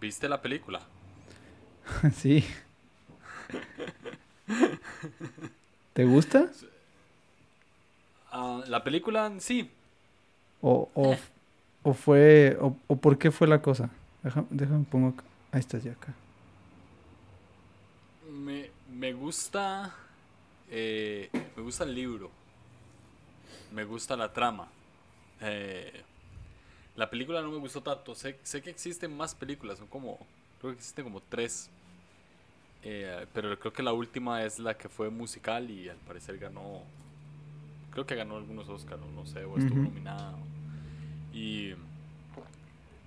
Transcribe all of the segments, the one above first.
¿Viste la película? sí. ¿Te gusta? Ah, la película, sí. O, o, o fue, o, o, por qué fue la cosa. Déjame, déjame pongo, acá. ahí estás ya acá. Me, me gusta, eh, me gusta el libro. Me gusta la trama. Eh, la película no me gustó tanto. Sé, sé que existen más películas, son como, creo que existen como tres. Eh, pero creo que la última es la que fue musical y al parecer ganó. Creo que ganó algunos Oscars, no sé, o estuvo Ujú. nominada. Y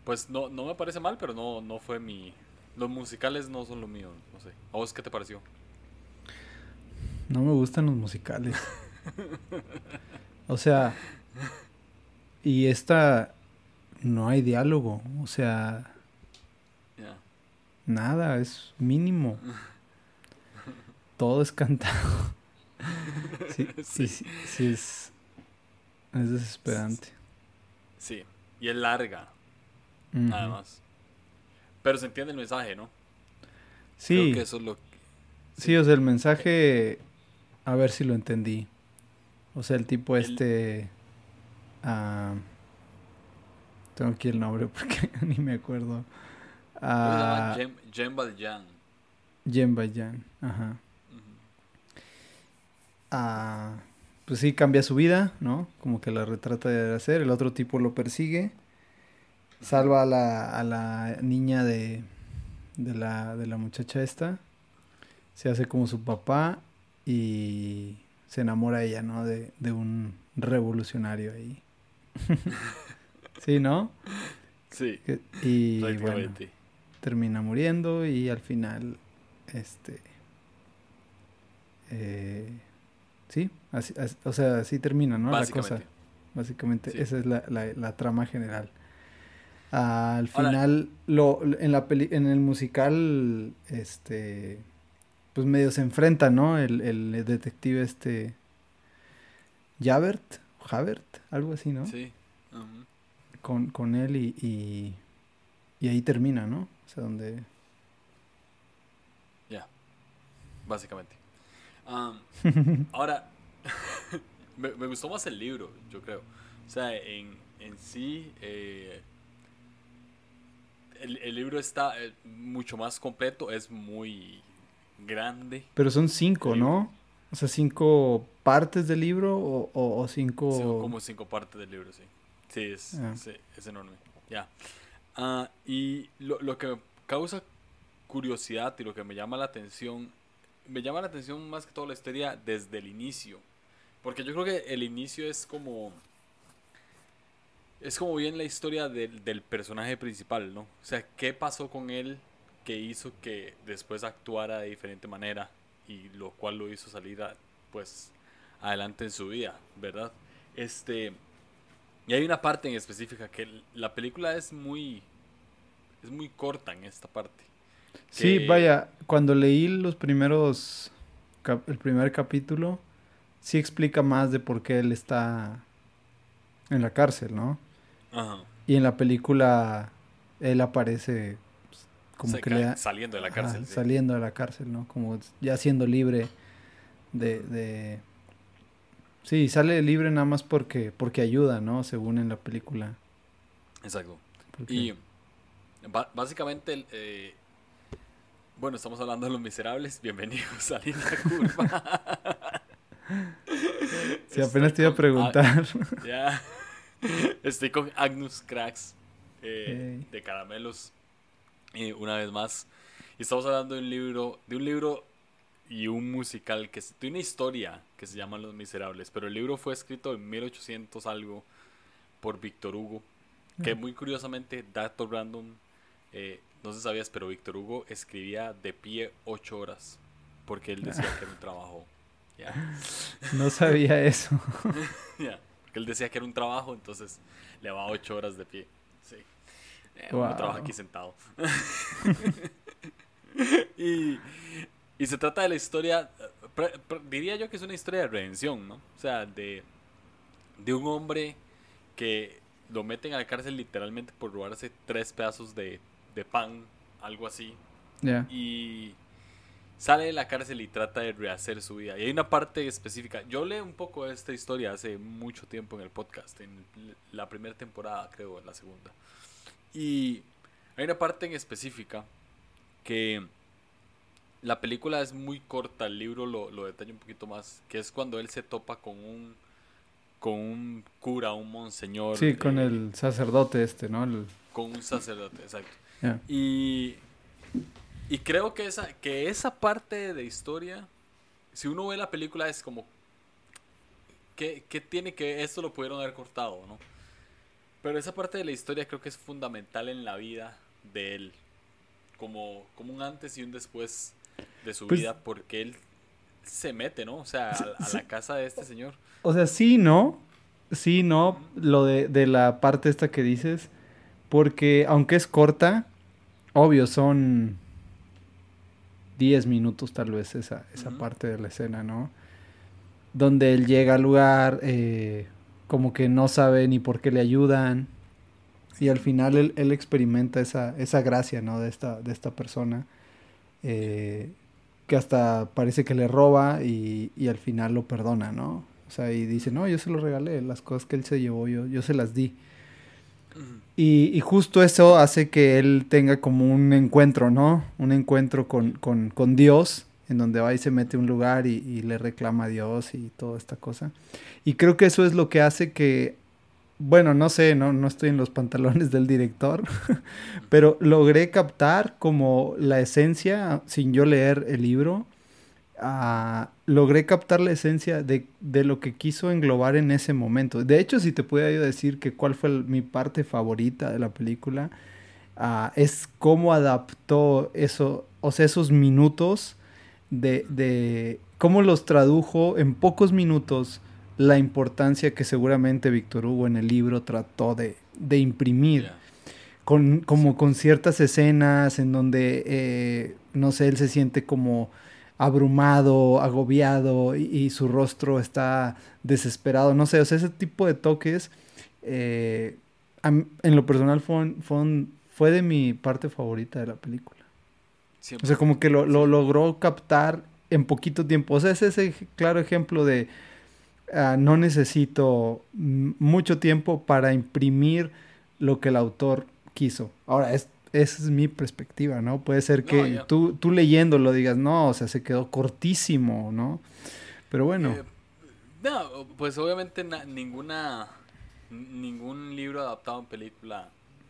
pues no, no me parece mal, pero no, no fue mi. Los musicales no son lo mío, no sé. ¿A vos qué te pareció? No me gustan los musicales. o sea, y esta no hay diálogo, o sea, Ya. nada, es mínimo. Todo es cantado. sí, sí, sí, sí es, es desesperante. Sí, y es larga, Ujú. nada más. Pero se entiende el mensaje, ¿no? Sí, Creo que eso es lo que. sí, o sea, el mensaje, a ver si lo entendí. O sea, el tipo El- este... tengo aquí el nombre porque ni me acuerdo. Ah, Jem, Jem Valjean. Jen Bayan, ajá. Ujú. Ah, pues sí, cambia su vida, ¿no? Como que la retrata de hacer. El otro tipo lo persigue. Salva a la, a la niña de, de, la, de la muchacha esta. Se hace como su papá y se enamora ella, ¿no? De, de un revolucionario ahí. sí, ¿no? Sí, Que- Y bueno, termina muriendo y al final, este, eh, sí, así, as- o sea, así termina, ¿no? La cosa, Básicamente. Sí. esa es la, la- la trama general. Al final, lo, en la peli, en el musical, este, pues medio se enfrenta, ¿no? El, el detective este, Javert, Javert, algo así, ¿no? Sí. Con, con él y, y, y ahí termina, ¿no? O sea, donde... Ya, básicamente. Am, ahora, me, me gustó más el libro, yo creo. O sea, en, en sí, eh, el, el libro está eh, mucho más completo, es muy grande. Pero son cinco, ¿no? O sea, cinco partes del libro o, o, o cinco... Como cinco partes del libro, sí. Sí, es, Ah. sí, es enorme. Ya. Ah, y lo, lo que causa curiosidad y lo que me llama la atención, me llama la atención más que todo la historia desde el inicio. Porque yo creo que el inicio es como. Es como bien la historia del, del personaje principal, ¿no? O sea, ¿qué pasó con él que hizo que después actuara de diferente manera? Y lo cual lo hizo salir, a- pues, adelante en su vida, ¿verdad? Este. Y hay una parte en específica que la película es muy. Es muy corta en esta parte. Sí, vaya, cuando leí los primeros... el primer capítulo, sí explica más de por qué él está en la cárcel, ¿no? Ajá. Y en la película él aparece pues, como Se que le da- saliendo de la Ajá, cárcel. sí. saliendo de la cárcel, ¿no? Como ya siendo libre de, de... Sí, sale libre nada más porque, porque ayuda, ¿no? Según en la película. Exacto. Y básicamente, eh, bueno, estamos hablando de los miserables. Bienvenidos a Linda Curva. Sí, apenas te iba a Estoy preguntar. ya. Estoy con Agnus Cracks eh, de caramelos. eh, una vez más. Y estamos hablando de un libro, de un libro y un musical que de una historia que se llama Los Miserables. Pero el libro fue escrito en 1800 algo por Víctor Hugo. Que muy curiosamente, dato random, eh, no se sabías, pero Víctor Hugo escribía de pie ocho horas. Porque él decía que era un trabajo. Ya. No sabía eso. Ya, Porque él decía que era un trabajo, entonces le va ocho horas de pie. Sí. Eh, Wow. Uno trabaja aquí sentado. y, y se trata de la historia, eh, pre- pre- diría yo que es una historia de redención, ¿no? O sea, de, de un hombre que lo meten a la cárcel literalmente por robarse tres pedazos de, de pan, algo así. Ya. Y sale de la cárcel y trata de rehacer su vida. Y hay una parte específica. Yo leí un poco de esta historia hace mucho tiempo en el podcast, en la primera temporada, creo, en la segunda. Y hay una parte en específica que la película es muy corta, el libro lo, lo detalla un poquito más, que es cuando él se topa con un con un cura, un monseñor. Sí, con eh, el sacerdote este, ¿no? El- con un sacerdote, exacto. Y, y creo que esa, que esa parte de historia, si uno ve la película, es como. ¿Qué, qué tiene que.? Esto lo pudieron haber cortado, ¿no? Pero esa parte de la historia creo que es fundamental en la vida de él. Como, como un antes y un después de su Pues- vida, porque él se mete, ¿no? O sea, a, a la casa de este señor. O sea, sí, ¿no? Sí, no, lo de, de la parte esta que dices, porque aunque es corta, obvio, son 10 minutos tal vez esa, esa parte de la escena, ¿no? Donde él llega al lugar, eh, como que no sabe ni por qué le ayudan, y al final él, él experimenta esa, esa gracia, ¿no? De esta, de esta persona, eh, que hasta parece que le roba y, y al final lo perdona, ¿no? O sea, y dice, no, yo se lo regalé, las cosas que él se llevó, yo, yo se las di. Y, y justo eso hace que él tenga como un encuentro, ¿no? Un encuentro con, con, con Dios, en donde va y se mete a un lugar y, y le reclama a Dios y toda esta cosa. Y creo que eso es lo que hace que, bueno, no sé, no, no estoy en los pantalones del director, pero logré captar como la esencia, sin yo leer el libro, ah, logré captar la esencia de, de lo que quiso englobar en ese momento. De hecho, si te pudiera yo decir que cuál fue mi parte favorita de la película, ah, es cómo adaptó eso, o sea, esos minutos de, de cómo los tradujo en pocos minutos la importancia que seguramente Víctor Hugo en el libro trató de, de imprimir. Con, como con ciertas escenas en donde, eh, no sé, él se siente como abrumado, agobiado y, y su rostro está desesperado, no sé, o sea, ese tipo de toques, eh, a en lo personal fue, un- fue, un- fue de mi parte favorita de la película. O sea, como que lo, lo logró captar en poquito tiempo. O sea, es ese claro ejemplo de ah, no necesito mucho tiempo para imprimir lo que el autor quiso. Ahora, es, esa es mi perspectiva, ¿no? Puede ser que tú, tú leyéndolo digas, no, o sea, se quedó cortísimo, ¿no? Pero bueno, Eh, no, pues obviamente na- ninguna ningún libro adaptado en película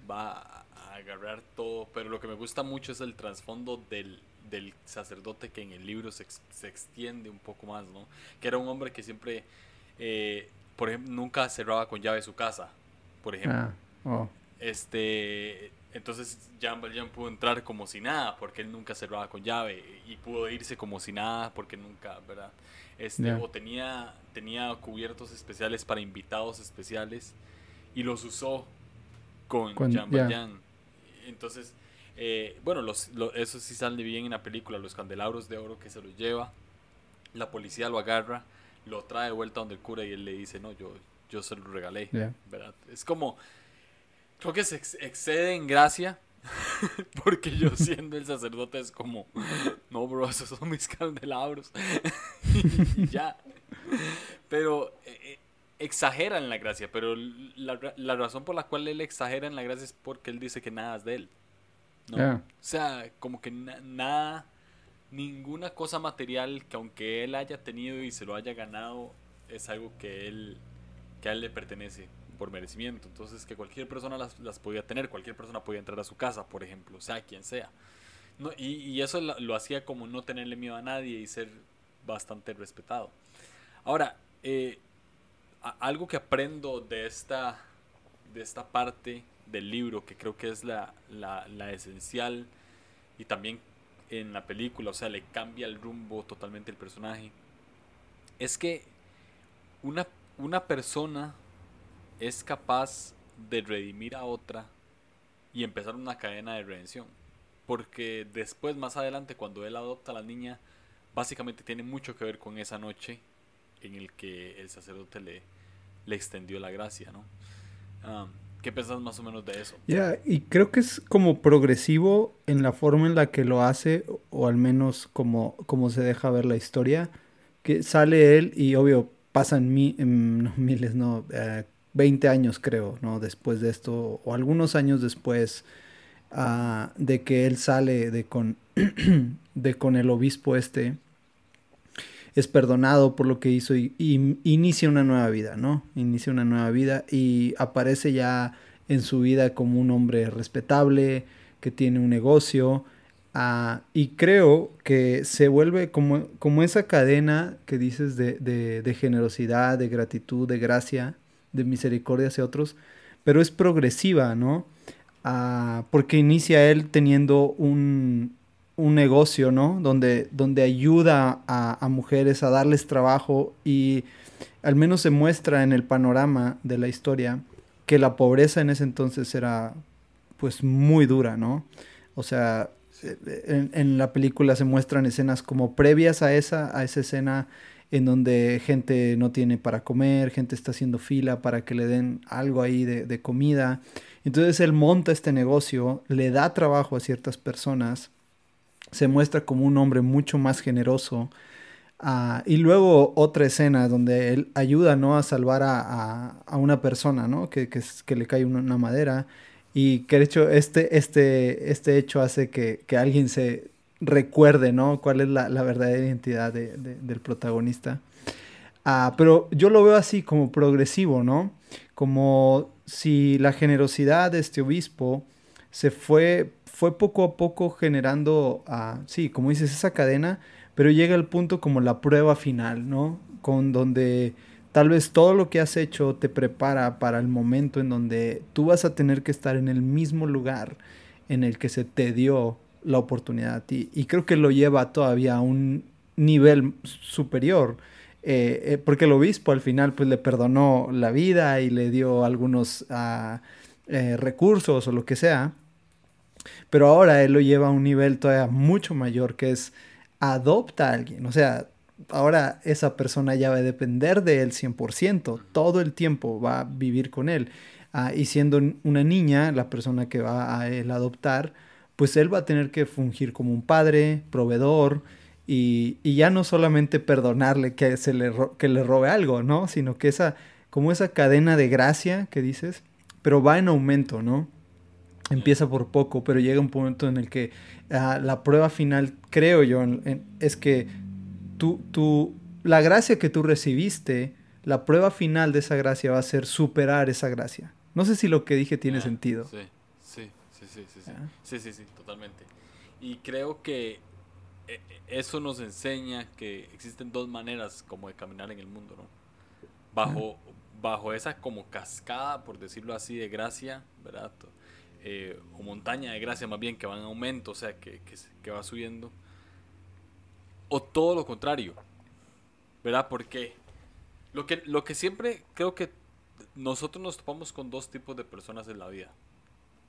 va a agarrar todo, pero lo que me gusta mucho es el trasfondo del, del sacerdote que en el libro se, se extiende un poco más, ¿no? Que era un hombre que siempre, eh, por ejemplo, nunca cerraba con llave su casa, por ejemplo. ah, oh, Este, entonces Jean Valjean pudo entrar como si nada, porque él nunca cerraba con llave, y pudo irse como si nada, porque nunca, ¿verdad? Este, o tenía, tenía cubiertos especiales para invitados especiales, y los usó con Con- Jean. Valjean. Entonces, eh, bueno, los, lo- eso sí sale bien en la película, los candelabros de oro que se los lleva, la policía lo agarra, lo trae de vuelta donde el cura y él le dice, no, yo, yo se lo regalé. ¿verdad? Es como, creo que se ex- excede en gracia, porque yo siendo el sacerdote es como, no, bro, esos son mis candelabros, y ya. Pero eh, eh, exagera en la gracia, pero la, la razón por la cual él exagera en la gracia es porque él dice que nada es de él. ¿no? O sea, como que na- nada, ninguna cosa material que aunque él haya tenido y se lo haya ganado, es algo que él, que a él le pertenece por merecimiento. Entonces, que cualquier persona las, las podía tener, cualquier persona podía entrar a su casa, por ejemplo, sea quien sea. Y, y eso lo, hacía como no tenerle miedo a nadie y ser bastante respetado. Ahora, eh, algo que aprendo de esta, de esta parte del libro, que creo que es la, la, la esencial, y también en la película, o sea, le cambia el rumbo totalmente el personaje, es que una, una persona es capaz de redimir a otra y empezar una cadena de redención. Porque después, más adelante, cuando él adopta a la niña, básicamente tiene mucho que ver con esa noche en el que el sacerdote le, le extendió la gracia, ¿no? Ah, ¿Qué pensás más o menos de eso? Ya, y creo que es como progresivo en la forma en la que lo hace, o al menos como, como se deja ver la historia, que sale él y obvio pasan miles, no, 20 eh, años creo, ¿no? Después de esto, o algunos años después uh, de que él sale de con, de con el obispo este, es perdonado por lo que hizo y, inicia una nueva vida, ¿no? Inicia una nueva vida y aparece ya en su vida como un hombre respetable, que tiene un negocio. Uh, y creo que se vuelve como, como esa cadena que dices de, de, generosidad, de gratitud, de gracia, de misericordia hacia otros, pero es progresiva, ¿no? Uh, porque inicia él teniendo un, un negocio, ¿no? Donde, donde ayuda a, mujeres a darles trabajo y al menos se muestra en el panorama de la historia que la pobreza en ese entonces era pues muy dura, ¿no? O sea, en, en, la película se muestran escenas como previas a esa, a esa escena en donde gente no tiene para comer, gente está haciendo fila para que le den algo ahí de, de comida. Entonces él monta este negocio, le da trabajo a ciertas personas se muestra como un hombre mucho más generoso. Ah, y luego otra escena donde él ayuda ¿no? a salvar a, a, una persona ¿no? que, que, que, le cae una, madera y que de hecho este, este, este hecho hace que, que alguien se recuerde ¿no? cuál es la, la verdadera identidad de, del protagonista. Ah, pero yo lo veo así como progresivo, ¿no? Como si la generosidad de este obispo se fue fue poco a poco generando, uh, sí, como dices, esa cadena, pero llega el punto como la prueba final, ¿no? Con donde tal vez todo lo que has hecho te prepara para el momento en donde tú vas a tener que estar en el mismo lugar en el que se te dio la oportunidad a ti. Y creo que lo lleva todavía a un nivel superior. Eh, eh, porque el obispo al final pues le perdonó la vida y le dio algunos uh, eh, recursos o lo que sea, pero ahora él lo lleva a un nivel todavía mucho mayor, que es adopta a alguien. O sea, ahora esa persona ya va a depender de él 100%, todo el tiempo va a vivir con él. Ah, y siendo una niña, la persona que va a él adoptar, pues él va a tener que fungir como un padre, proveedor, y, y ya no solamente perdonarle que, se le, que le robe algo, ¿no? Sino que esa, como esa cadena de gracia que dices, pero va en aumento, ¿no? Empieza por poco, pero llega un punto en el que ah, la prueba final, creo yo, es que tú, tú, la gracia que tú recibiste, la prueba final de esa gracia va a ser superar esa gracia. No sé si lo que dije tiene sentido. Sí, sí, sí, sí, sí, sí. sí, sí, sí, totalmente. Y creo que eh, eso nos enseña que existen dos maneras como de caminar en el mundo, ¿no? Bajo, bajo esa como cascada, por decirlo así, de gracia, ¿verdad? Eh, o montaña de gracia más bien que va en aumento, o sea, que, que, va subiendo. O todo lo contrario, ¿verdad? Porque lo que, lo que siempre creo que nosotros nos topamos con dos tipos de personas en la vida.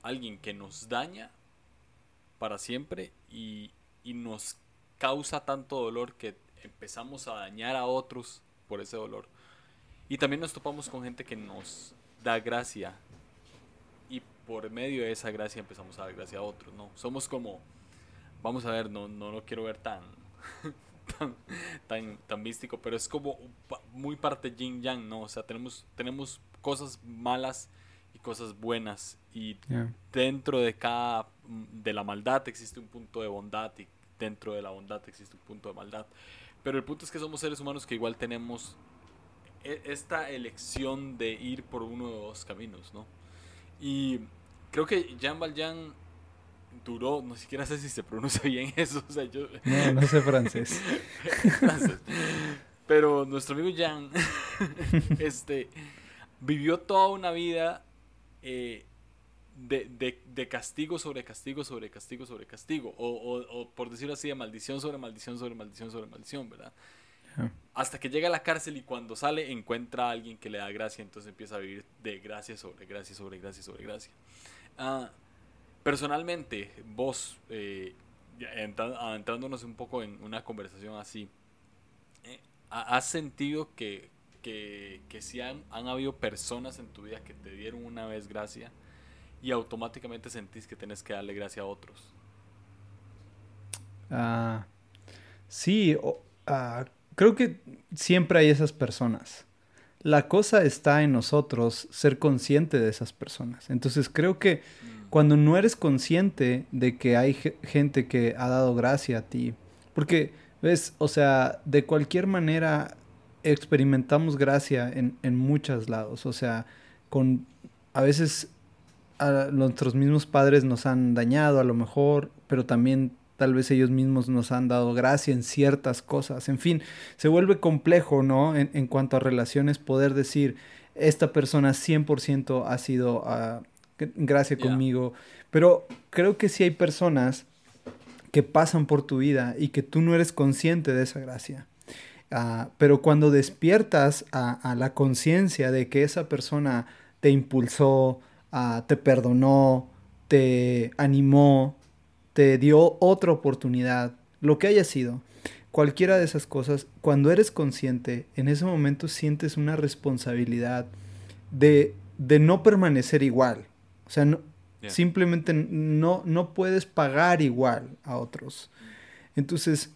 Alguien que nos daña para siempre y, y nos causa tanto dolor que empezamos a dañar a otros por ese dolor. Y también nos topamos con gente que nos da gracia por medio de esa gracia empezamos a dar gracia a otros, ¿no? Somos como, vamos a ver, no, no lo quiero ver tan, tan, tan, místico, pero es como muy parte yin yang, ¿no? O sea, tenemos, tenemos cosas malas y cosas buenas y dentro de cada, mm, de la maldad existe un punto de bondad y dentro de la bondad existe un punto de maldad. Pero el punto es que somos seres humanos que igual tenemos e, esta elección de ir por uno de dos caminos, ¿no? Y creo que Jean Valjean duró, no siquiera sé si se pronuncia bien eso. O sea, yo... No, no sé francés. Pero nuestro amigo Jean este, vivió toda una vida eh, de, de, de, castigo sobre castigo sobre castigo sobre castigo. O, o, o, por decirlo así, de maldición sobre maldición sobre maldición sobre maldición, ¿verdad? Hasta que llega a la cárcel y cuando sale encuentra a alguien que le da gracia, entonces empieza a vivir de gracia sobre gracia sobre gracia sobre gracia. Ah, personalmente, vos, eh, adentrándonos un poco en una conversación así, eh, ¿has sentido que que, que sí han, han habido personas en tu vida que te dieron una vez gracia y automáticamente sentís que tienes que darle gracia a otros? Ah, sí, ah, creo que siempre hay esas personas. La cosa está en nosotros ser consciente de esas personas. Entonces creo que mm. cuando no eres consciente de que hay gente que ha dado gracia a ti, porque, ves, o sea, de cualquier manera experimentamos gracia en, en muchos lados. O sea, con a veces a nuestros mismos padres nos han dañado a lo mejor, pero también tal vez ellos mismos nos han dado gracia en ciertas cosas. En fin, se vuelve complejo, ¿no? En, cuanto a relaciones, poder decir, esta persona 100% ha sido uh, gracia conmigo, pero creo que sí hay personas que pasan por tu vida y que tú no eres consciente de esa gracia. Uh, pero cuando despiertas a, a la conciencia de que esa persona te impulsó, uh, te perdonó, te animó, te dio otra oportunidad, lo que haya sido, cualquiera de esas cosas, cuando eres consciente, en ese momento sientes una responsabilidad de, de no permanecer igual. O sea, no, simplemente no, no puedes pagar igual a otros. Entonces,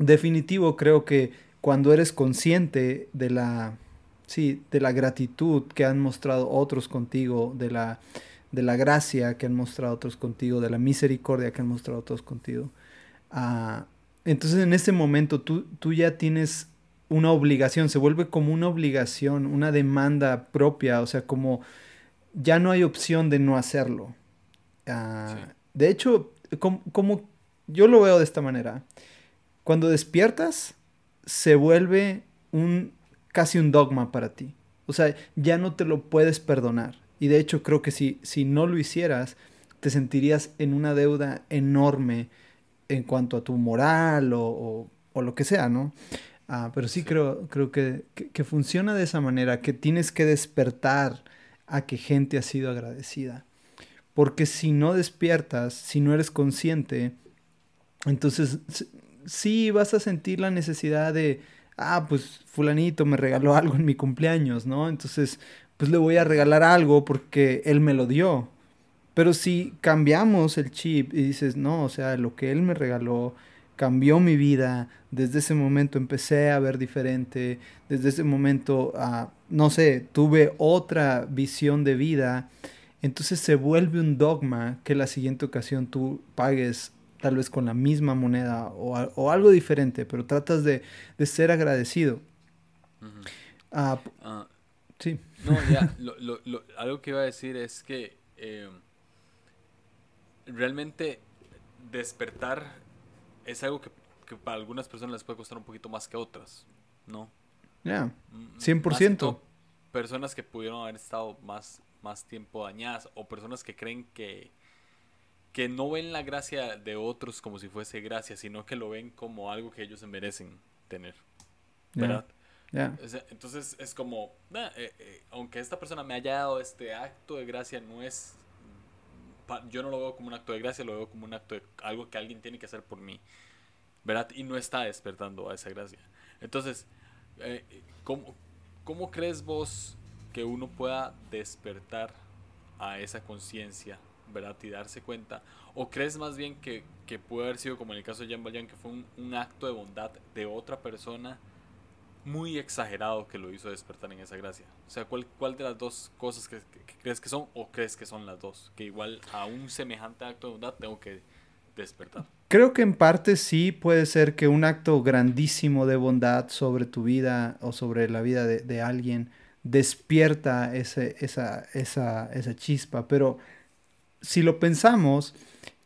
definitivo creo que cuando eres consciente de la, sí, de la gratitud que han mostrado otros contigo, de la de la gracia que han mostrado otros contigo, de la misericordia que han mostrado otros contigo. Ah, entonces en ese momento tú, tú ya tienes una obligación, se vuelve como una obligación, una demanda propia, o sea, como ya no hay opción de no hacerlo. Ah, de hecho, como, como, yo lo veo de esta manera, cuando despiertas se vuelve un casi un dogma para ti. O sea, ya no te lo puedes perdonar. Y de hecho creo que si, si no lo hicieras, te sentirías en una deuda enorme en cuanto a tu moral o, lo que sea, ¿no? Ah, pero sí, Creo, creo que, funciona de esa manera, que tienes que despertar a que gente ha sido agradecida. Porque si no despiertas, si no eres consciente, entonces sí vas a sentir la necesidad de, ah, pues fulanito me regaló algo en mi cumpleaños, ¿no? Entonces pues le voy a regalar algo porque él me lo dio. Pero si cambiamos el chip y dices, no, o sea, lo que él me regaló cambió mi vida, desde ese momento empecé a ver diferente, desde ese momento, uh, no sé, tuve otra visión de vida, entonces se vuelve un dogma que la siguiente ocasión tú pagues tal vez con la misma moneda o, algo diferente, pero tratas de, ser agradecido. Ah, ah, sí. No, ya, lo, lo, algo que iba a decir es que eh, realmente despertar es algo que, para algunas personas les puede costar un poquito más que otras, ¿no? Ya, 100%. personas que pudieron haber estado más, más tiempo dañadas o personas que creen que, que no ven la gracia de otros como si fuese gracia, sino que lo ven como algo que ellos se merecen tener. ¿Verdad? Entonces es como, eh, eh, aunque esta persona me haya dado este acto de gracia, no es, yo no lo veo como un acto de gracia, lo veo como un acto de algo que alguien tiene que hacer por mí, ¿verdad? Y no está despertando a esa gracia. Entonces, eh, ¿cómo, ¿cómo crees vos que uno pueda despertar a esa conciencia, ¿verdad? Y darse cuenta. ¿O crees más bien que, que puede haber sido como en el caso de Jan Valjean, que fue un, un, acto de bondad de otra persona muy exagerado que lo hizo despertar en esa gracia. O sea, ¿cuál, cuál de las dos cosas que, crees que son o crees que son las dos? Que igual a un semejante acto de bondad tengo que despertar. Creo que en parte sí puede ser que un acto grandísimo de bondad sobre tu vida o sobre la vida de, alguien despierta ese, esa, esa, esa chispa, pero si lo pensamos,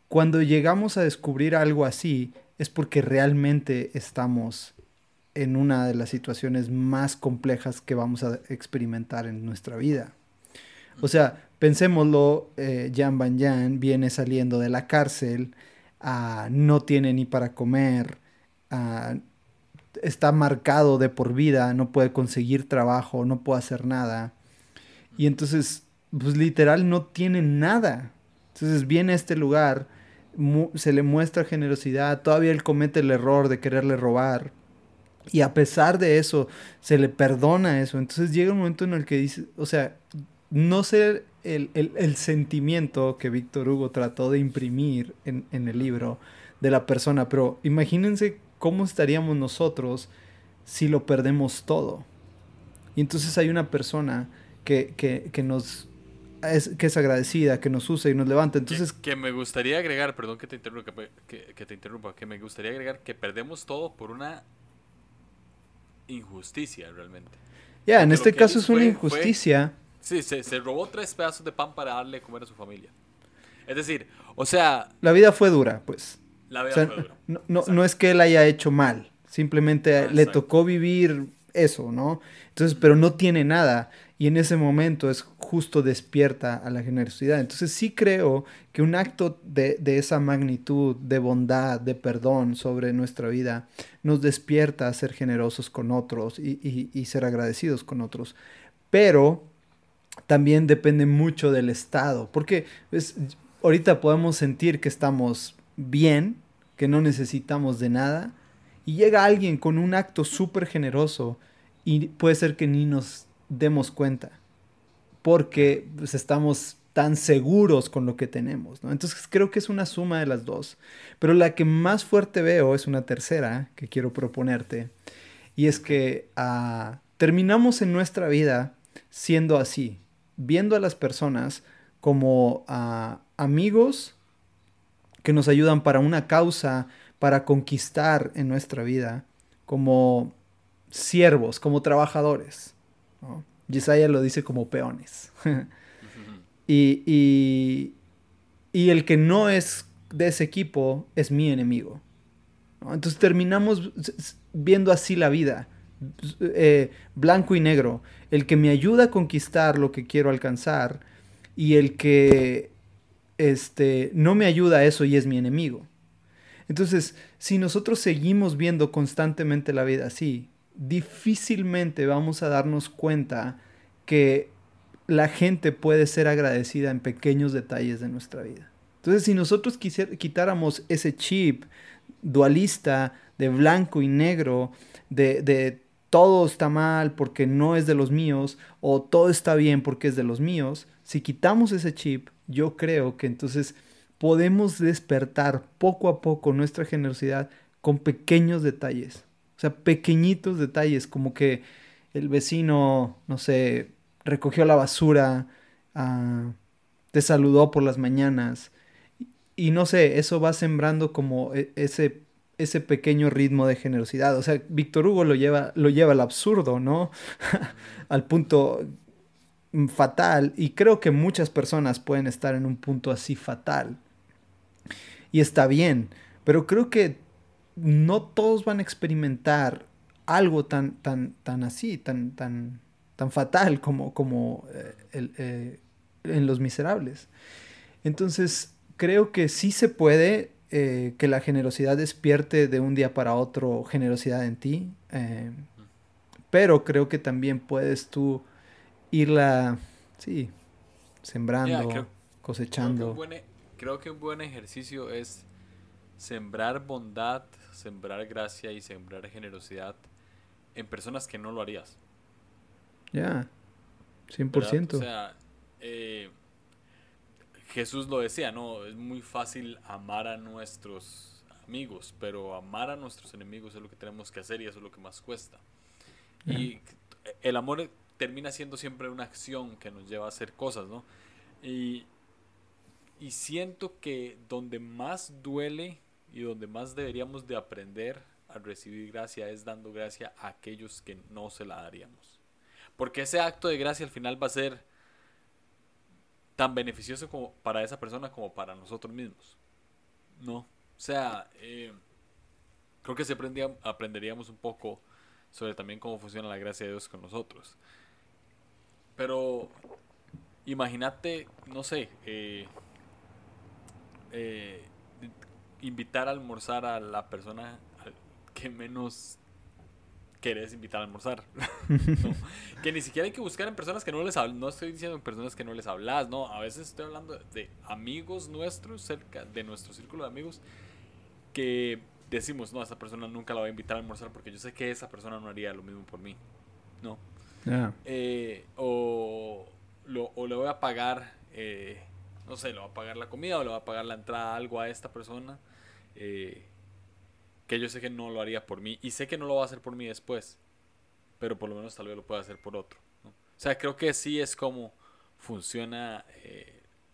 cuando llegamos a descubrir algo así, es porque realmente estamos en una de las situaciones más complejas que vamos a experimentar en nuestra vida. O sea, pensémoslo, eh, Jan Banyan viene saliendo de la cárcel, ah, no tiene ni para comer, ah, está marcado de por vida, no puede conseguir trabajo, no puede hacer nada. Y entonces, pues literal no tiene nada. Entonces viene a este lugar, se le muestra generosidad, todavía él comete el error de quererle robar Y a pesar de eso, se le perdona eso. Entonces llega un momento en el que dice, o sea, no sé el, el, sentimiento que Víctor Hugo trató de imprimir en, en, el libro de la persona, pero imagínense cómo estaríamos nosotros si lo perdemos todo. Y entonces hay una persona que, que, que nos es, que es agradecida, que nos usa y nos levanta. Entonces, que, me gustaría agregar, perdón que te interrumpa, que, que, te interrumpa, que me gustaría agregar que perdemos todo por una injusticia realmente. Ya, en este caso es una injusticia. sí, se, se, robó tres pedazos de pan para darle a comer a su familia. Es decir, o sea... La vida fue dura, pues. La vida fue dura. No, no, no, es que él haya hecho mal, simplemente le tocó vivir eso, ¿no? Entonces, pero no tiene nada y en ese momento es justo despierta a la generosidad. Entonces sí creo que un acto de, esa magnitud, de bondad, de perdón sobre nuestra vida, nos despierta a ser generosos con otros y, ser agradecidos con otros. Pero también depende mucho del estado, porque pues, ahorita podemos sentir que estamos bien, que no necesitamos de nada, y llega alguien con un acto súper generoso y puede ser que ni nos demos cuenta, porque pues, estamos tan seguros con lo que tenemos. ¿no? Entonces creo que es una suma de las dos. Pero la que más fuerte veo es una tercera que quiero proponerte. Y es que ah, terminamos en nuestra vida siendo así, viendo a las personas como ah, amigos que nos ayudan para una causa, para conquistar en nuestra vida, como siervos, como trabajadores. ¿no? Lo dice como peones. y, y, el que no es de ese equipo es mi enemigo. Entonces terminamos viendo así la vida, eh, blanco y negro. El que me ayuda a conquistar lo que quiero alcanzar y el que este, no me ayuda a eso y es mi enemigo. Entonces, si nosotros seguimos viendo constantemente la vida así, difícilmente vamos a darnos cuenta que la gente puede ser agradecida en pequeños detalles de nuestra vida. Entonces, si nosotros quitáramos ese chip dualista de blanco y negro, de, de todo está mal porque no es de los míos, o todo está bien porque es de los míos, si quitamos ese chip, yo creo que entonces podemos despertar poco a poco nuestra generosidad con pequeños detalles. O sea, pequeñitos detalles, como que el vecino, no sé, recogió la basura, ah, te saludó por las mañanas. Y, no sé, eso va sembrando como e, ese, ese pequeño ritmo de generosidad. O sea, Víctor Hugo lo lleva, lo lleva al absurdo, ¿no? al punto fatal. Y creo que muchas personas pueden estar en un punto así fatal. Y está bien. Pero creo que no todos van a experimentar algo tan, tan, tan así, tan, tan, tan fatal como, como eh, eh, en Los Miserables. Entonces, creo que sí se puede eh, que la generosidad despierte de un día para otro generosidad en ti, pero creo que también puedes tú irla, sí, sembrando, cosechando. creo que un buen ejercicio es sembrar bondad sembrar gracia y sembrar generosidad en personas que no lo harías. Ya, 100%. O sea, eh, Jesús lo decía, ¿no? Es muy fácil amar a nuestros amigos, pero amar a nuestros enemigos es lo que tenemos que hacer y eso es lo que más cuesta. Y el amor termina siendo siempre una acción que nos lleva a hacer cosas, ¿no? Y, y siento que donde más duele y donde más deberíamos de aprender a recibir gracia es dando gracia a aquellos que no se la daríamos. Porque ese acto de gracia al final va a ser tan beneficioso como para esa persona como para nosotros mismos. ¿No? O sea, eh, creo que se aprenderíamos un poco sobre también cómo funciona la gracia de Dios con nosotros. Pero imagínate, no sé, eh, eh, invitar a almorzar a la persona que menos querés invitar a almorzar. Que ni siquiera hay que buscar en personas que no les hablas. No estoy diciendo en personas que no les hablas, no. A veces estoy hablando de amigos nuestros, cerca de nuestro círculo de amigos, que decimos, no, esa persona nunca la voy a invitar a almorzar porque yo sé que esa persona no haría lo mismo por mí. No. Eh, o, lo, o le voy a pagar, eh, no sé, le voy a pagar la comida o le voy a pagar la entrada, algo a esta persona. Eh, que yo sé que no lo haría por mí y sé que no lo va a hacer por mí después, pero por lo menos tal vez lo pueda hacer por otro. O sea, creo que sí es como funciona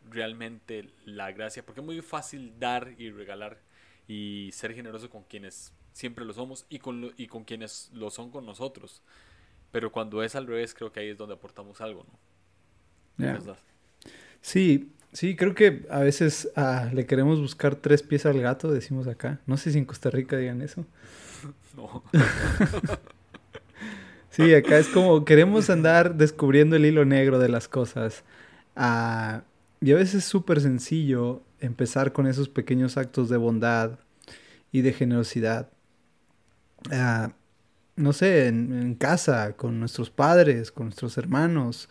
realmente la gracia, porque es muy fácil dar y regalar y ser generoso con quienes siempre lo somos y con, y con quienes lo son con nosotros. Pero cuando es al revés, creo que ahí es donde aportamos algo, ¿no? Sí, sí, creo que a veces ah, le queremos buscar tres pies al gato, decimos acá. No sé si en Costa Rica digan eso. no. sí, acá es como queremos andar descubriendo el hilo negro de las cosas. Ah, y a veces es súper sencillo empezar con esos pequeños actos de bondad y de generosidad. Ah, no sé, en, casa, con nuestros padres, con nuestros hermanos,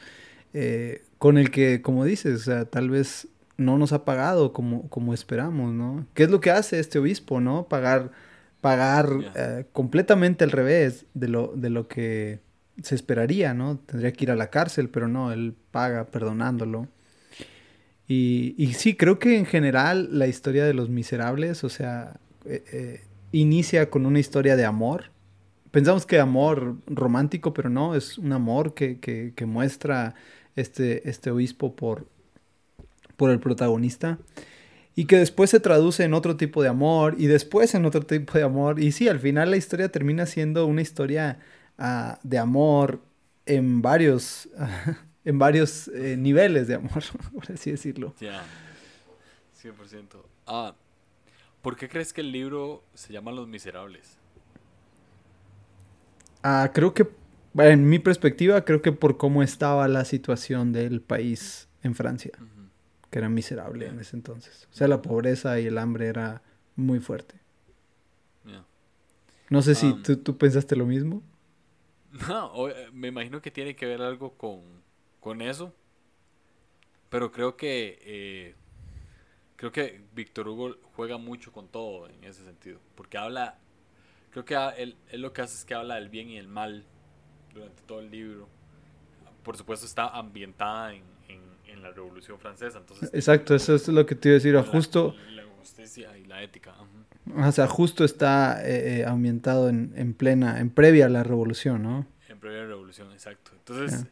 eh, con el que, como dices, tal vez no nos ha pagado como, como esperamos, ¿no? ¿Qué es lo que hace este obispo, ¿no? Pagar, pagar eh, completamente al revés de lo, de lo que se esperaría, ¿no? Tendría que ir a la cárcel, pero no, él paga perdonándolo. Y, y sí, creo que en general la historia de los miserables, o sea, eh, inicia con una historia de amor, pensamos que amor romántico, pero no, es un amor que, que, que muestra este, este obispo por, por el protagonista. Y que después se traduce en otro tipo de amor y después en otro tipo de amor. Y sí, al final la historia termina siendo una historia uh, de amor en varios, uh, en varios eh, niveles de amor, por así decirlo. Ya, 100%. Ah, ¿por qué crees que el libro se llama Los Miserables? Ah, creo que, en mi perspectiva, creo que por cómo estaba la situación del país en Francia, que era miserable en ese entonces. O sea, la pobreza y el hambre era muy fuerte. No sé si um, tú, pensaste lo mismo. No, eh, me imagino que tiene que ver algo con, con eso. Pero creo que eh, creo que Víctor Hugo juega mucho con todo en ese sentido. Porque habla Creo que él, lo que hace es que habla del bien y el mal durante todo el libro. Por supuesto está ambientada en, en, la Revolución Francesa. Entonces, Exacto, eso es lo que te iba a decir. La, justo, la justicia y la ética. O sea, justo está eh, eh, ambientado en, en, plena, en previa a la Revolución, ¿no? En previa a la Revolución, exacto. Entonces,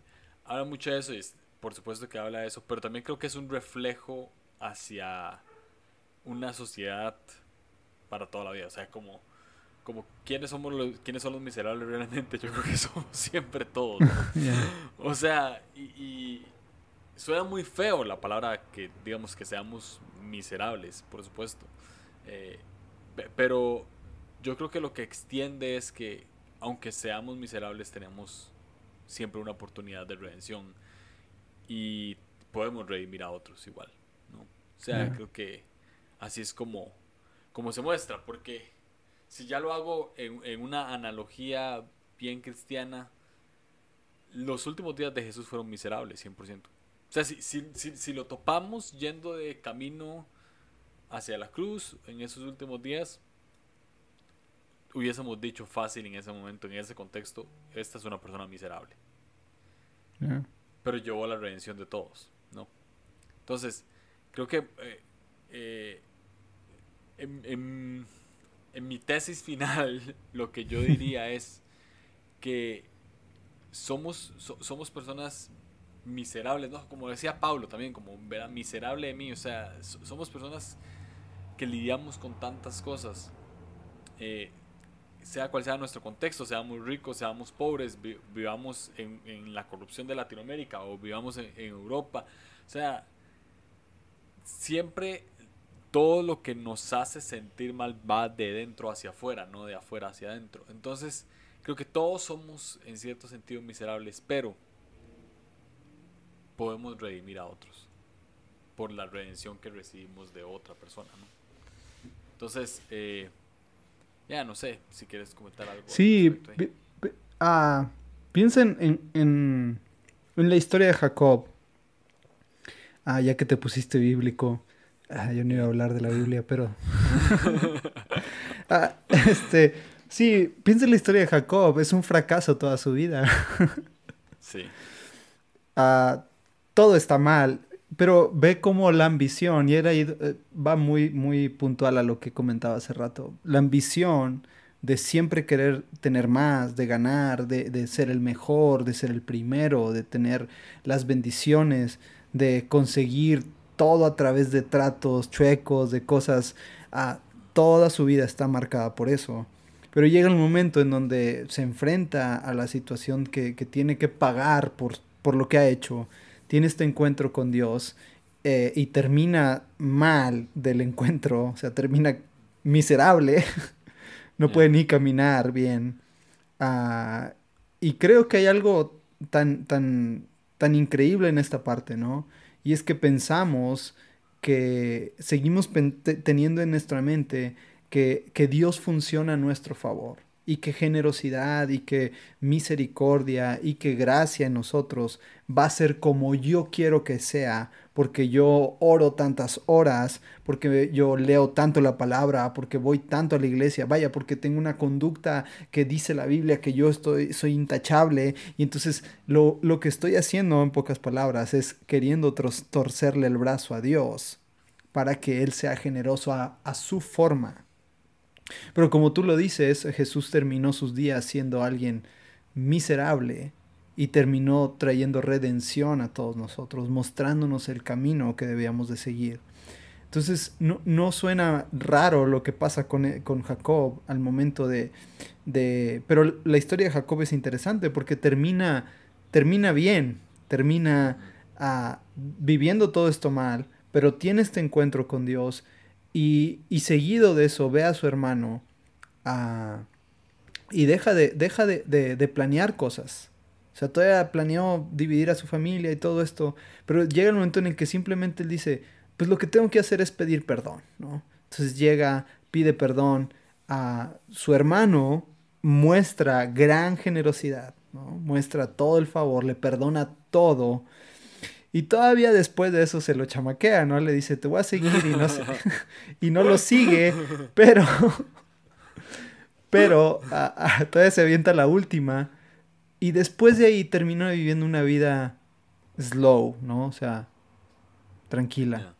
habla mucho de eso y por supuesto que habla de eso, pero también creo que es un reflejo hacia una sociedad para toda la vida. O sea, como como quiénes somos los quiénes son los miserables realmente yo creo que somos siempre todos o sea y, suena muy feo la palabra que digamos que seamos miserables por supuesto. Eh, pero yo creo que lo que extiende es que aunque seamos miserables tenemos siempre una oportunidad de redención y podemos redimir a otros igual no o sea creo que así es como como se muestra porque si ya lo hago en, una analogía bien cristiana, los últimos días de Jesús fueron miserables, 100%. O sea, si, si, si, lo topamos yendo de camino hacia la cruz en esos últimos días, hubiésemos dicho fácil en ese momento, en ese contexto, esta es una persona miserable. Pero llevó a la redención de todos, ¿no? Entonces, creo que eh, eh, en en mi tesis final, lo que yo diría es que somos, somos personas miserables, ¿no? Como decía Pablo también, como miserable de mí, o sea, somos personas que lidiamos con tantas cosas, eh, sea cual sea nuestro contexto, seamos ricos, seamos pobres, vivamos en, la corrupción de Latinoamérica o vivamos en Europa, o sea, siempre todo lo que nos hace sentir mal va de dentro hacia afuera, no de afuera hacia adentro. Entonces, creo que todos somos en cierto sentido miserables, pero podemos redimir a otros por la redención que recibimos de otra persona, ¿no? Entonces, eh, ya no sé si quieres comentar algo. Sí, ah, piensa en, en, en, la historia de Jacob. Ah, ya que te pusiste bíblico. Ah, yo no iba a hablar de la Biblia, pero... Ah, este, sí, piensa en la historia de Jacob, es un fracaso toda su vida. sí. Ah, todo está mal, pero ve cómo la ambición, y era, eh, va muy, muy puntual a lo que comentaba hace rato, la ambición de siempre querer tener más, de ganar, de, de, ser el mejor, de ser el primero, de tener las bendiciones, de conseguir todo a través de tratos chuecos, de cosas, a toda su vida está marcada por eso. Pero llega el momento en donde se enfrenta a la situación que, que tiene que pagar por, por lo que ha hecho, tiene este encuentro con Dios eh, y termina mal del encuentro, o sea, termina miserable no puede ni caminar bien. Ah, y creo que hay algo tan, tan, tan increíble en esta parte, ¿no? Y es que pensamos que seguimos teniendo en nuestra mente que, que Dios funciona a nuestro favor y que generosidad y que misericordia y que gracia en nosotros va a ser como yo quiero que sea, porque yo oro tantas horas, porque yo leo tanto la palabra, porque voy tanto a la iglesia, vaya, porque tengo una conducta que dice la Biblia que yo estoy, soy intachable, y entonces lo, lo que estoy haciendo en pocas palabras es queriendo torcerle el brazo a Dios para que Él sea generoso a, a su forma. Pero como tú lo dices, Jesús terminó sus días siendo alguien miserable y terminó trayendo redención a todos nosotros, mostrándonos el camino que debíamos de seguir. Entonces no, no suena raro lo que pasa con, con Jacob al momento de, de, Pero la historia de Jacob es interesante porque termina, termina bien, termina ah, viviendo todo esto mal, pero tiene este encuentro con Dios y, seguido de eso ve a su hermano ah, y deja, de, deja de, planear cosas. O sea, todavía planeó dividir a su familia y todo esto, pero llega el momento en el que simplemente él dice, pues lo que tengo que hacer es pedir perdón, ¿no? Entonces llega, pide perdón a su hermano, muestra gran generosidad, ¿no? Muestra todo el favor, le perdona todo y todavía después de eso se lo chamaquea, ¿no? Le dice, te voy a seguir y no, y no lo sigue, pero, pero todavía se avienta la última. Y después de ahí terminó viviendo una vida slow, ¿no? O sea, tranquila.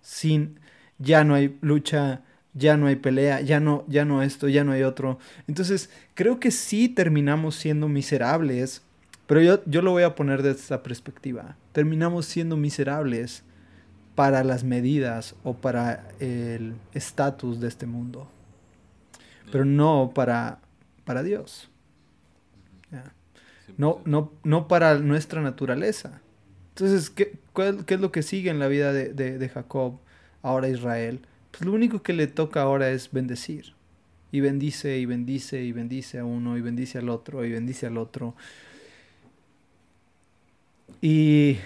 Sin, ya no hay lucha, ya no hay pelea, ya no, ya no esto, ya no hay otro. Entonces, creo que sí terminamos siendo miserables pero yo, yo lo voy a poner desde esta perspectiva. Terminamos siendo miserables para las medidas o para el estatus de este mundo, pero no para, para Dios. No, no, no para nuestra naturaleza. Entonces, ¿qué, ¿qué, es lo que sigue en la vida de, de, de Jacob, ahora Israel? Pues lo único que le toca ahora es bendecir. Y bendice y bendice y bendice a uno y bendice al otro y bendice al otro. Y,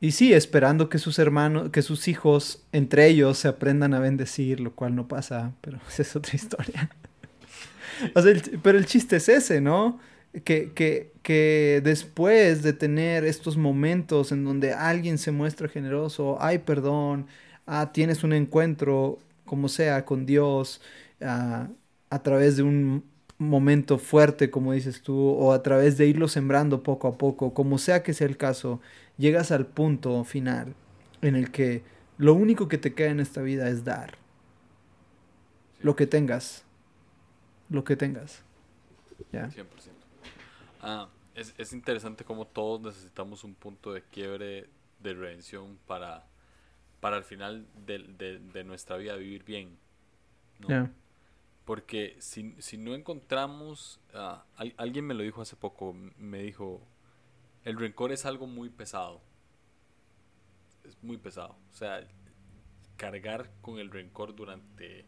y sí, esperando que sus hermanos, que sus hijos, entre ellos, se aprendan a bendecir, lo cual no pasa, pero esa es otra historia. Pero el chiste es ese, ¿no? Que, que, que, después de tener estos momentos en donde alguien se muestra generoso, hay perdón, ah, tienes un encuentro, como sea, con Dios, ah, a través de un momento fuerte, como dices tú, o a través de irlo sembrando poco a poco, como sea que sea el caso, llegas al punto final en el que lo único que te queda en esta vida es dar. Lo que tengas. Lo que tengas. ¿Ya? 100%. Ah, es, es, interesante como todos necesitamos un punto de quiebre de redención para, para al final de, de, de nuestra vida vivir bien. ¿no? Porque si, si no encontramos, ah, alguien me lo dijo hace poco, me dijo, el rencor es algo muy pesado. Es muy pesado. O sea, cargar con el rencor durante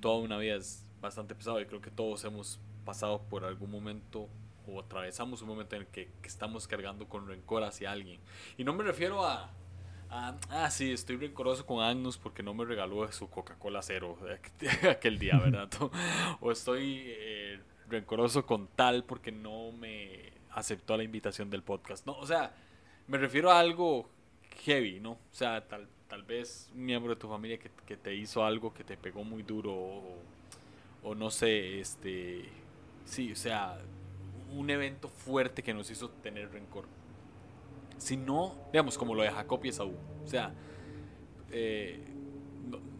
toda una vida es bastante pesado y creo que todos hemos pasado por algún momento o atravesamos un momento en el que estamos cargando con rencor hacia alguien. Y no me refiero a Ah, ah, sí, estoy rencoroso con Agnus porque no me regaló su Coca-Cola cero aquel día, ¿verdad? o estoy eh, rencoroso con tal porque no me aceptó la invitación del podcast. No, o sea, me refiero a algo heavy, ¿no? O sea, tal, tal vez un miembro de tu familia que, que te hizo algo que te pegó muy duro o o no sé, este, sí, o sea, un evento fuerte que nos hizo tener rencor. Si no, digamos, como lo de Jacob y Esaú. O sea, eh,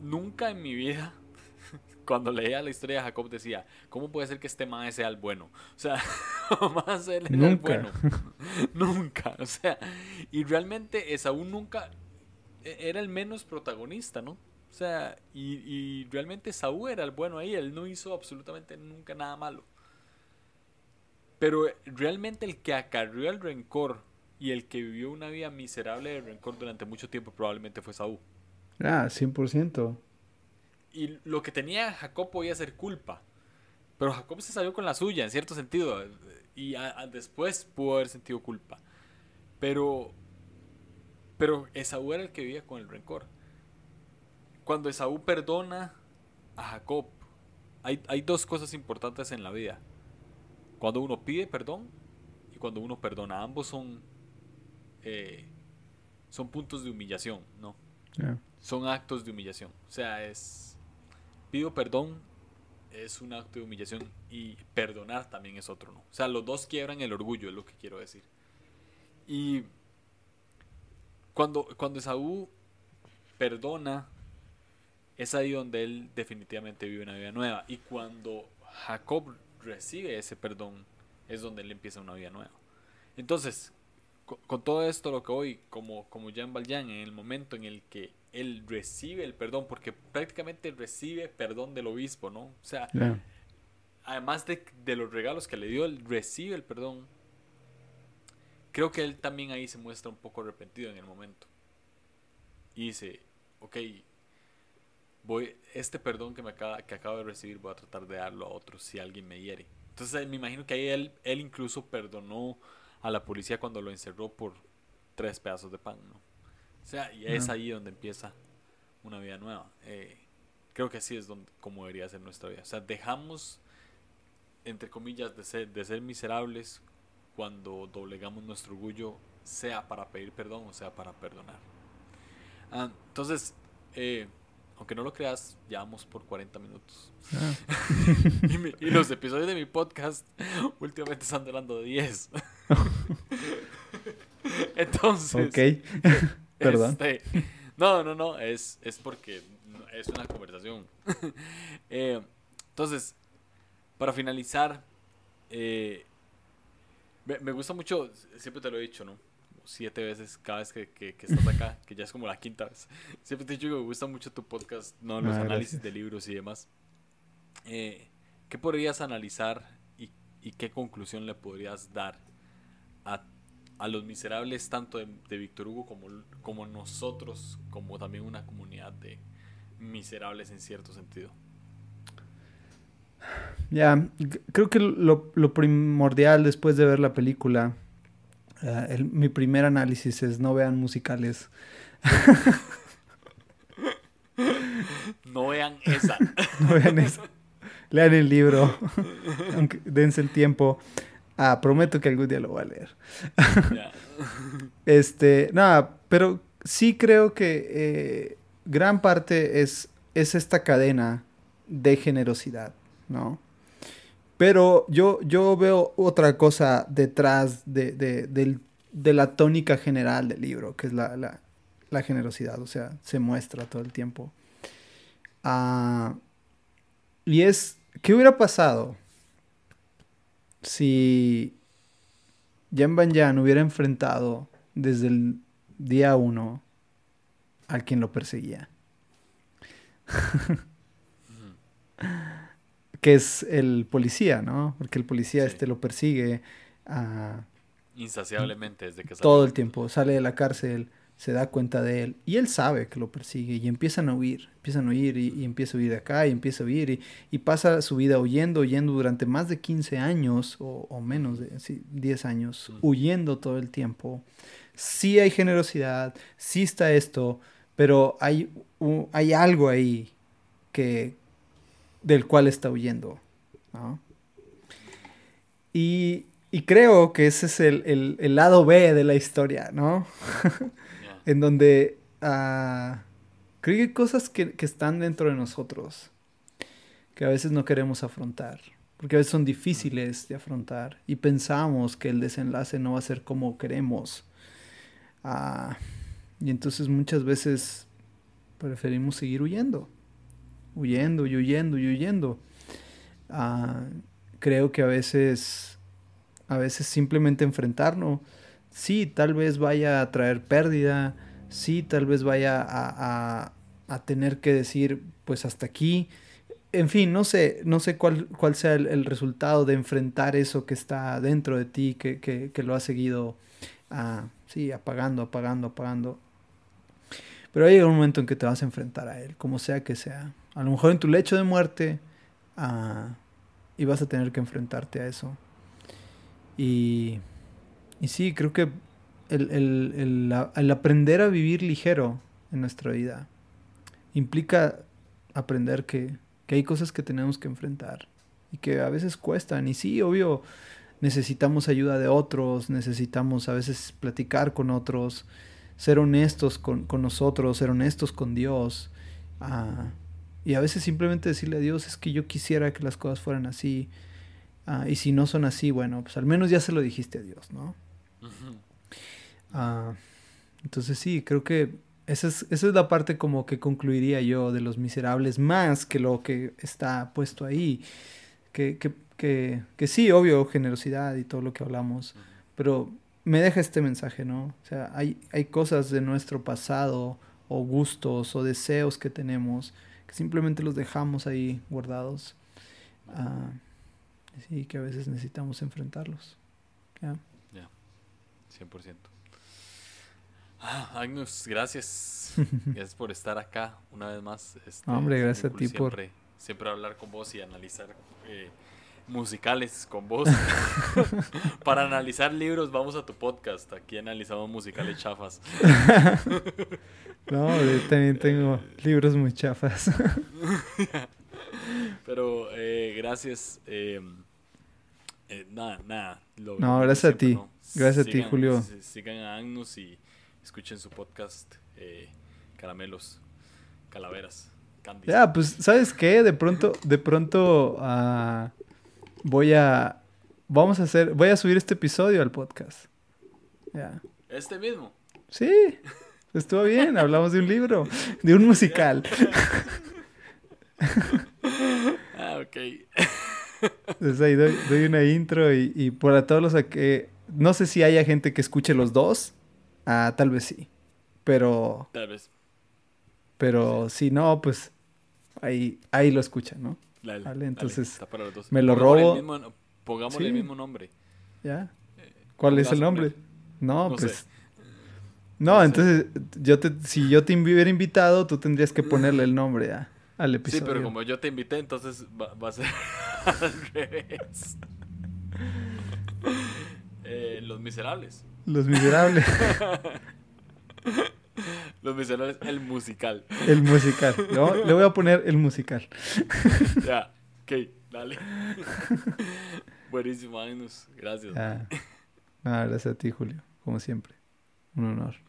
nunca en mi vida, cuando leía la historia de Jacob, decía, ¿cómo puede ser que este mae sea el bueno? O sea, jamás él era el bueno. nunca. O sea, y realmente Esaú nunca e, era el menos protagonista, ¿no? O sea, y, y realmente Esaú era el bueno ahí, él no hizo absolutamente nunca nada malo. Pero realmente el que acarrió el rencor y el que vivió una vida miserable de rencor durante mucho tiempo probablemente fue Saúl. Ah, 100%. Y lo que tenía Jacob podía ser culpa. Pero Jacob se salió con la suya, en cierto sentido. Y después pudo haber sentido culpa. Pero, pero Esaú era el que vivía con el rencor. Cuando Esaú perdona a Jacob, hay, hay dos cosas importantes en la vida. Cuando uno pide perdón y cuando uno perdona. Ambos son eh, son puntos de humillación, ¿no? Son actos de humillación. O sea, es. Pido perdón, es un acto de humillación y perdonar también es otro, ¿no? O sea, los dos quiebran el orgullo, es lo que quiero decir. Y cuando, cuando Esaú perdona, es ahí donde él definitivamente vive una vida nueva. Y cuando Jacob recibe ese perdón, es donde él empieza una vida nueva. Entonces, con, todo esto lo que hoy, como, como Jean Valjean, en el momento en el que él recibe el perdón, porque prácticamente recibe perdón del obispo, ¿no? O sea, además de, de, los regalos que le dio, él recibe el perdón. Creo que él también ahí se muestra un poco arrepentido en el momento. Y dice, ok, voy, este perdón que, me acaba, que acabo de recibir voy a tratar de darlo a otros si alguien me hiere. Entonces me imagino que ahí él, él incluso perdonó a la policía cuando lo encerró por tres pedazos de pan, ¿no? O sea, y es ahí donde empieza una vida nueva. Eh, creo que así es donde, como debería ser nuestra vida. O sea, dejamos, entre comillas, de ser, de ser miserables cuando doblegamos nuestro orgullo, sea para pedir perdón o sea para perdonar. Ah, entonces, eh, aunque no lo creas, llevamos por 40 minutos. Ah. y, los episodios de mi podcast últimamente están durando 10. Entonces. Ok. Perdón. Este, no, no, no. Es, es porque es una conversación. Eh, entonces, para finalizar, eh, me, me gusta mucho, siempre te lo he dicho, ¿no? Siete veces cada vez que, que, estás acá, que ya es como la quinta vez. Siempre te he dicho que me gusta mucho tu podcast, no los ah, análisis de libros y demás. Eh, ¿Qué podrías analizar y, y, qué conclusión le podrías dar a, a los miserables, tanto de, de, Víctor Hugo como, como nosotros, como también una comunidad de miserables en cierto sentido? Ya, creo que lo, lo primordial después de ver la película Ah, mi primer análisis es no vean musicales. no vean esa. no vean esa. Lean el libro. dense el tiempo. Ah, prometo que algún día lo voy a leer. este, nada, pero sí creo que eh, gran parte es, es esta cadena de generosidad, ¿no? Pero yo, yo veo otra cosa detrás de, la tónica general del libro, que es la, generosidad, o sea, se muestra todo el tiempo. Ah, y es, ¿qué hubiera pasado si Jan Banyan hubiera enfrentado desde el día uno al quien lo perseguía? que es el policía, ¿no? Porque el policía este lo persigue insaciablemente desde que sale. Todo el tiempo, sale de la cárcel, se da cuenta de él y él sabe que lo persigue y empiezan a huir, empiezan a huir y, empieza a huir de acá y empieza a huir y, pasa su vida huyendo, huyendo durante más de 15 años o, menos de 10 años, huyendo todo el tiempo. Sí hay generosidad, sí está esto, pero hay, hay algo ahí que, del cual está huyendo. Y, creo que ese es el, lado B de la historia, ¿no? en donde uh, creo que hay cosas que, están dentro de nosotros que a veces no queremos afrontar, porque a veces son difíciles de afrontar y pensamos que el desenlace no va a ser como queremos. Ah, y entonces muchas veces preferimos seguir huyendo, huyendo y huyendo y huyendo. Ah, creo que a veces, a veces simplemente enfrentarnos, sí, tal vez vaya a traer pérdida, sí, tal vez vaya a, a, tener que decir, pues hasta aquí. En fin, no sé, no sé cuál, cuál sea el, resultado de enfrentar eso que está dentro de ti, que, que, que lo ha seguido, ah, sí, apagando, apagando, apagando. Pero hay un momento en que te vas a enfrentar a él, como sea que sea. A lo mejor en tu lecho de muerte, ah, y vas a tener que enfrentarte a eso. Y, y sí, creo que el, el, el, aprender a vivir ligero en nuestra vida implica aprender que, que hay cosas que tenemos que enfrentar y que a veces cuestan. Y sí, obvio, necesitamos ayuda de otros, necesitamos a veces platicar con otros, ser honestos con, con nosotros, ser honestos con Dios. Ah, y a veces simplemente decirle a Dios es que yo quisiera que las cosas fueran así. Ah, y si no son así, bueno, pues al menos ya se lo dijiste a Dios, ¿no? Ah, entonces sí, creo que esa es, esa es la parte como que concluiría yo de los miserables, más que lo que está puesto ahí. Que, que, que, que sí, obvio, generosidad y todo lo que hablamos, pero me deja este mensaje, ¿no? O sea, hay, hay cosas de nuestro pasado o gustos o deseos que tenemos simplemente los dejamos ahí guardados. Uh, sí, que a veces necesitamos enfrentarlos. Ya, 100%. Ah, Agnus, gracias. gracias por estar acá una vez más. Este, Hombre, gracias a ti siempre, por... Siempre hablar con vos y analizar eh, musicales con vos. Para analizar libros, vamos a tu podcast. Aquí analizamos musicales chafas. no, yo también tengo libros muy chafas. Pero eh, gracias. Eh, eh, nada, nada. no, gracias a ti. Gracias a ti, Julio. Sigan a Agnus y escuchen su podcast Caramelos, Calaveras. Ya, pues, ¿sabes qué? De pronto, de pronto, uh, voy a. Vamos a hacer. Voy a subir este episodio al podcast. Ya. ¿Este mismo? Sí. Estuvo bien. Hablamos de un libro. De un musical. ah, ok. Entonces ahí doy, una intro y, y para todos los que. No sé si haya gente que escuche los dos. Ah, tal vez sí. Pero. Tal vez. Pero si no, pues ahí, ahí lo escuchan, ¿no? Vale, entonces me lo robo. pongámosle el mismo nombre. ¿Ya? Eh, ¿Cuál es el nombre? No, pues... No, entonces yo te, si yo te hubiera invitado, tú tendrías que ponerle el nombre al episodio. Sí, pero como yo te invité, entonces va, a ser al revés. Eh, los Miserables. Los Miserables. Los Miserables, el musical. El musical. Le voy a poner el musical. Ya, ok, dale. Buenísimo, Agnus. Gracias. gracias a ti, Julio. Como siempre. Un honor.